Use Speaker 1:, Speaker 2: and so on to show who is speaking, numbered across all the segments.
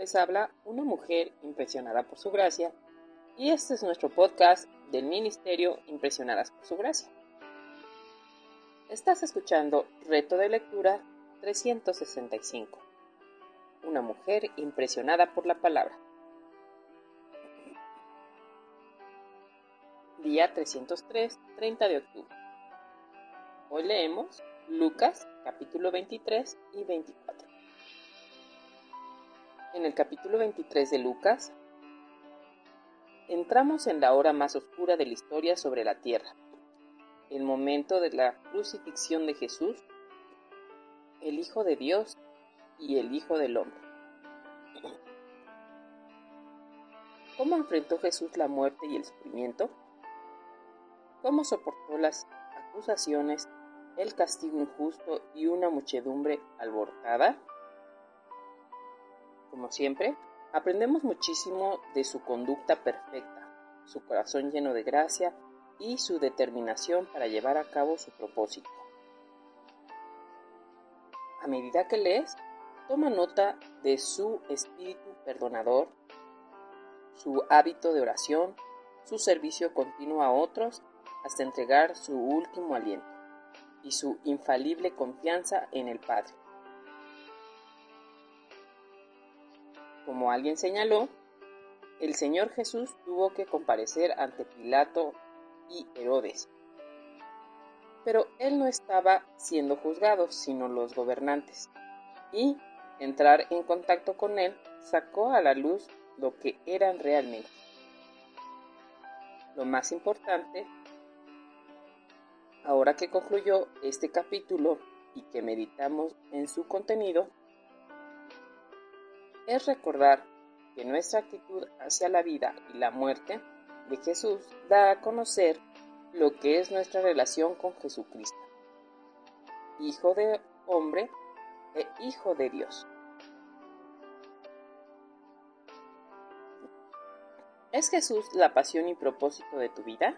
Speaker 1: Les habla una mujer impresionada por su gracia y este es nuestro podcast del Ministerio Impresionadas por su gracia. Estás escuchando Reto de Lectura 365. Una mujer impresionada por la palabra. Día 303, 30 de octubre. Hoy leemos Lucas capítulo 23 y 24. En el capítulo 23 de Lucas, entramos en la hora más oscura de la historia sobre la tierra, el momento de la crucifixión de Jesús, el Hijo de Dios y el Hijo del Hombre. ¿Cómo enfrentó Jesús la muerte y el sufrimiento? ¿Cómo soportó las acusaciones, el castigo injusto y una muchedumbre alborotada? Como siempre, aprendemos muchísimo de su conducta perfecta, su corazón lleno de gracia y su determinación para llevar a cabo su propósito. A medida que lees, toma nota de su espíritu perdonador, su hábito de oración, su servicio continuo a otros hasta entregar su último aliento y su infalible confianza en el Padre. Como alguien señaló, el Señor Jesús tuvo que comparecer ante Pilato y Herodes. Pero él no estaba siendo juzgado, sino los gobernantes. Y entrar en contacto con él sacó a la luz lo que eran realmente. Lo más importante, ahora que concluyó este capítulo y que meditamos en su contenido, es recordar que nuestra actitud hacia la vida y la muerte de Jesús da a conocer lo que es nuestra relación con Jesucristo, Hijo de hombre e Hijo de Dios. ¿Es Jesús la pasión y propósito de tu vida?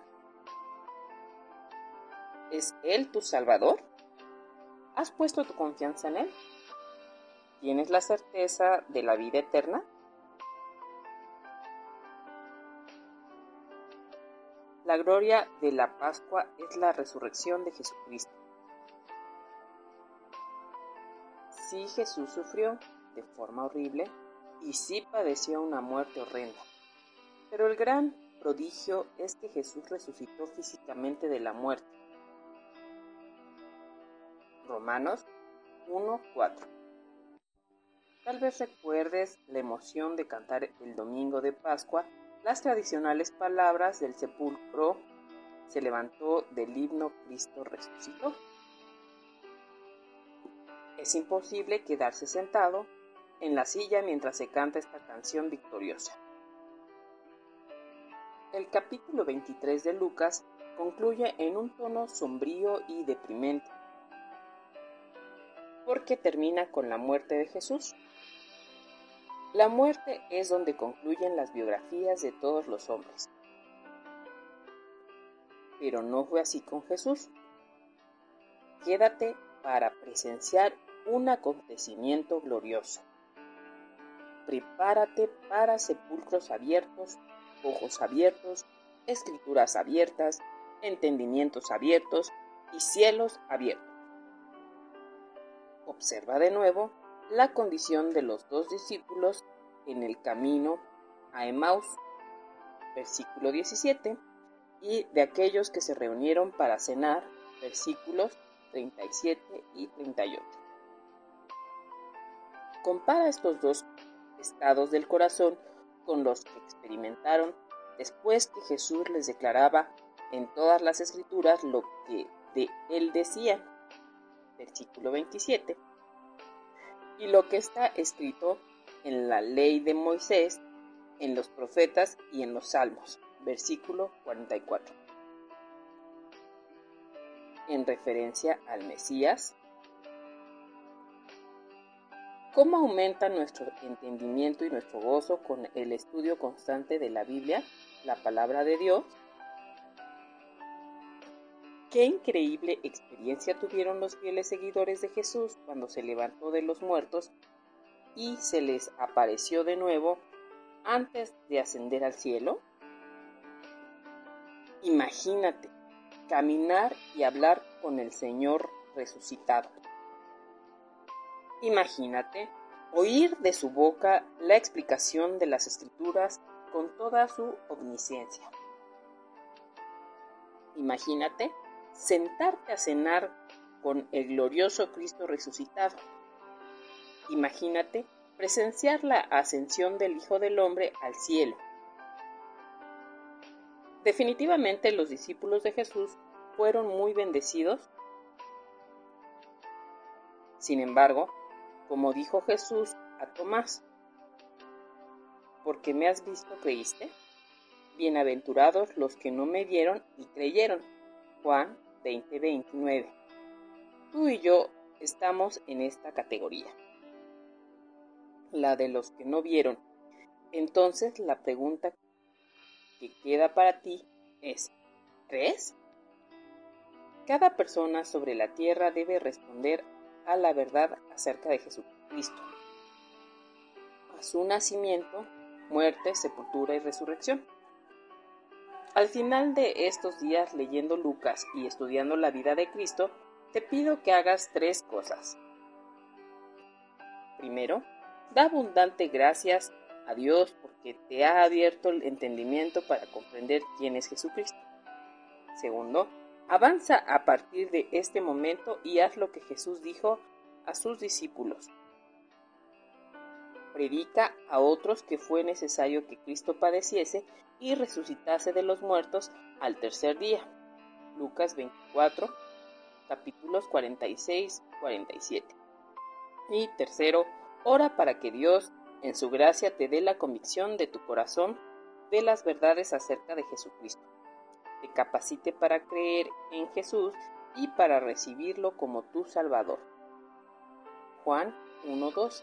Speaker 1: ¿Es Él tu Salvador? ¿Has puesto tu confianza en Él? ¿Tienes la certeza de la vida eterna? La gloria de la Pascua es la resurrección de Jesucristo. Sí Jesús sufrió de forma horrible y sí padeció una muerte horrenda. Pero el gran prodigio es que Jesús resucitó físicamente de la muerte. Romanos 1.4 Tal vez recuerdes la emoción de cantar el domingo de Pascua las tradicionales palabras del sepulcro se levantó del himno Cristo resucitó. Es imposible quedarse sentado en la silla mientras se canta esta canción victoriosa. El capítulo 23 de Lucas concluye en un tono sombrío y deprimente, porque termina con la muerte de Jesús. La muerte es donde concluyen las biografías de todos los hombres. Pero no fue así con Jesús. Quédate para presenciar un acontecimiento glorioso. Prepárate para sepulcros abiertos, ojos abiertos, escrituras abiertas, entendimientos abiertos y cielos abiertos. Observa de nuevo la condición de los dos discípulos en el camino a Emmaus, versículo 17, y de aquellos que se reunieron para cenar, versículos 37 y 38. Compara estos dos estados del corazón con los que experimentaron después que Jesús les declaraba en todas las escrituras lo que de él decía, versículo 27, y lo que está escrito en la ley de Moisés, en los profetas y en los salmos. Versículo 44. En referencia al Mesías. ¿Cómo aumenta nuestro entendimiento y nuestro gozo con el estudio constante de la Biblia, la palabra de Dios? Qué increíble experiencia tuvieron los fieles seguidores de Jesús cuando se levantó de los muertos y se les apareció de nuevo antes de ascender al cielo? Imagínate caminar y hablar con el Señor resucitado. Imagínate oír de su boca la explicación de las escrituras con toda su omnisciencia. Imagínate sentarte a cenar con el glorioso Cristo resucitado. Imagínate presenciar la ascensión del Hijo del Hombre al cielo. Definitivamente los discípulos de Jesús fueron muy bendecidos. Sin embargo, como dijo Jesús a Tomás, porque me has visto, creíste. Bienaventurados los que no me vieron y creyeron. Juan 20:29. Tú y yo estamos en esta categoría, la de los que no vieron. Entonces la pregunta que queda para ti es, ¿crees? Cada persona sobre la tierra debe responder a la verdad acerca de Jesucristo, a su nacimiento, muerte, sepultura y resurrección. Al final de estos días leyendo Lucas y estudiando la vida de Cristo, te pido que hagas tres cosas. Primero, da abundante gracias a Dios porque te ha abierto el entendimiento para comprender quién es Jesucristo. Segundo, avanza a partir de este momento y haz lo que Jesús dijo a sus discípulos. Predica a otros que fue necesario que Cristo padeciese y resucitase de los muertos al tercer día. Lucas 24, capítulos 46-47. Y tercero, ora para que Dios, en su gracia, te dé la convicción de tu corazón de las verdades acerca de Jesucristo. Te capacite para creer en Jesús y para recibirlo como tu Salvador. Juan 1.2